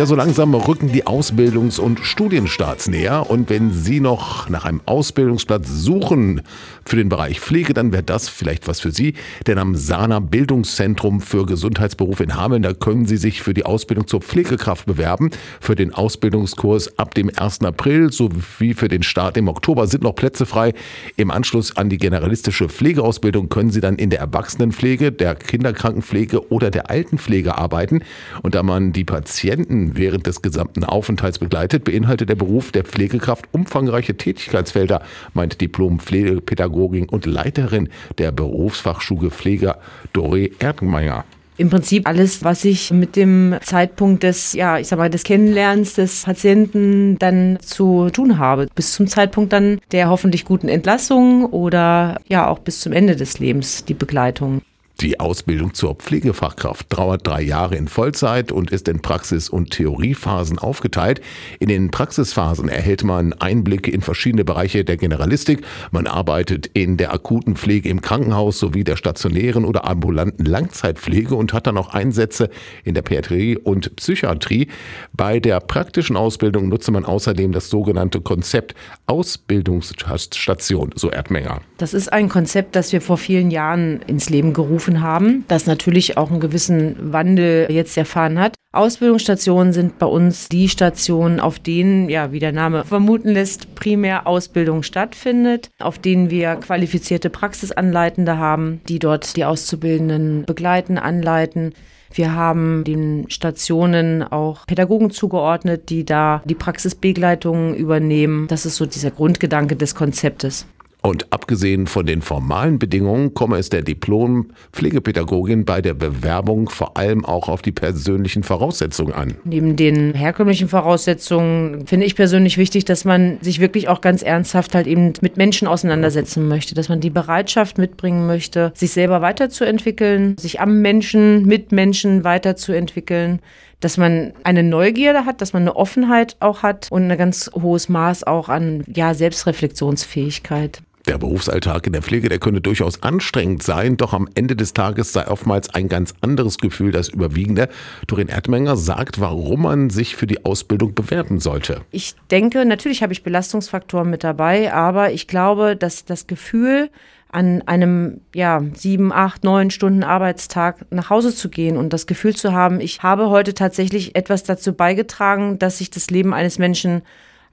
Ja, so langsam rücken die Ausbildungs- und Studienstarts näher. Und wenn Sie noch nach einem Ausbildungsplatz suchen für den Bereich Pflege, dann wäre das vielleicht was für Sie. Denn am Sana Bildungszentrum für Gesundheitsberufe in Hameln, da können Sie sich für die Ausbildung zur Pflegekraft bewerben. Für den Ausbildungskurs ab dem 1. April sowie für den Start im Oktober sind noch Plätze frei. Im Anschluss an die generalistische Pflegeausbildung können Sie dann in der Erwachsenenpflege, der Kinderkrankenpflege oder der Altenpflege arbeiten. Und da man die Patienten während des gesamten Aufenthalts begleitet, beinhaltet der Beruf der Pflegekraft umfangreiche Tätigkeitsfelder, meint Diplom-Pflegepädagogin und Leiterin der Berufsfachschule Pfleger Dore Erdmeier im Prinzip alles, was ich mit dem Zeitpunkt des, ja, ich sag mal, des Kennenlernens des Patienten dann zu tun habe. Bis zum Zeitpunkt dann der hoffentlich guten Entlassung oder ja auch bis zum Ende des Lebens die Begleitung. Die Ausbildung zur Pflegefachkraft dauert drei Jahre in Vollzeit und ist in Praxis- und Theoriephasen aufgeteilt. In den Praxisphasen erhält man Einblicke in verschiedene Bereiche der Generalistik. Man arbeitet in der akuten Pflege im Krankenhaus sowie der stationären oder ambulanten Langzeitpflege und hat dann auch Einsätze in der Pädiatrie und Psychiatrie. Bei der praktischen Ausbildung nutze man außerdem das sogenannte Konzept Ausbildungsstation, so Erdmenger. Das ist ein Konzept, das wir vor vielen Jahren ins Leben gerufen gerufen haben, das natürlich auch einen gewissen Wandel jetzt erfahren hat. Ausbildungsstationen sind bei uns die Stationen, auf denen, ja, wie der Name vermuten lässt, primär Ausbildung stattfindet, auf denen wir qualifizierte Praxisanleitende haben, die dort die Auszubildenden begleiten, anleiten. Wir haben den Stationen auch Pädagogen zugeordnet, die da die Praxisbegleitung übernehmen. Das ist so dieser Grundgedanke des Konzeptes. Und abgesehen von den formalen Bedingungen komme es der Diplom-Pflegepädagogin bei der Bewerbung vor allem auch auf die persönlichen Voraussetzungen an. Neben den herkömmlichen Voraussetzungen finde ich persönlich wichtig, dass man sich wirklich auch ganz ernsthaft halt eben mit Menschen auseinandersetzen möchte, dass man die Bereitschaft mitbringen möchte, sich selber weiterzuentwickeln, sich am Menschen, mit Menschen weiterzuentwickeln dass man eine Neugierde hat, dass man eine Offenheit auch hat und ein ganz hohes Maß auch an ja, Selbstreflexionsfähigkeit. Der Berufsalltag in der Pflege, der könnte durchaus anstrengend sein, doch am Ende des Tages sei oftmals ein ganz anderes Gefühl das überwiegende. Dorin Erdmenger sagt, warum man sich für die Ausbildung bewerben sollte. Ich denke, natürlich habe ich Belastungsfaktoren mit dabei, aber ich glaube, dass das Gefühl, an einem ja sieben, acht, neun Stunden Arbeitstag nach Hause zu gehen und das Gefühl zu haben, ich habe heute tatsächlich etwas dazu beigetragen, dass sich das Leben eines Menschen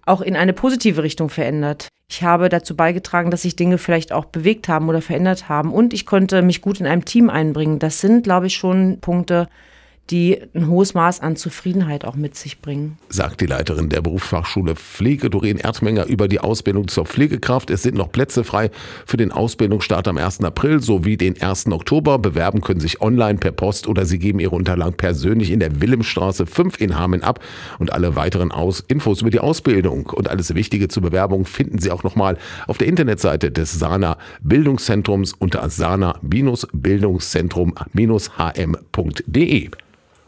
auch in eine positive Richtung verändert. Ich habe dazu beigetragen, dass sich Dinge vielleicht auch bewegt haben oder verändert haben und ich konnte mich gut in einem Team einbringen. Das sind, glaube ich, schon Punkte, die ein hohes Maß an Zufriedenheit auch mit sich bringen. Sagt die Leiterin der Berufsfachschule Pflege, Doreen Erdmenger, über die Ausbildung zur Pflegekraft. Es sind noch Plätze frei für den Ausbildungsstart am 1. April sowie den 1. Oktober. Bewerben können sich online per Post oder Sie geben Ihre Unterlagen persönlich in der Wilhelmstraße 5 in Hameln ab. Und alle weiteren Aus Infos über die Ausbildung und alles Wichtige zur Bewerbung finden Sie auch nochmal auf der Internetseite des Sana Bildungszentrums unter sana-bildungszentrum-hm.de.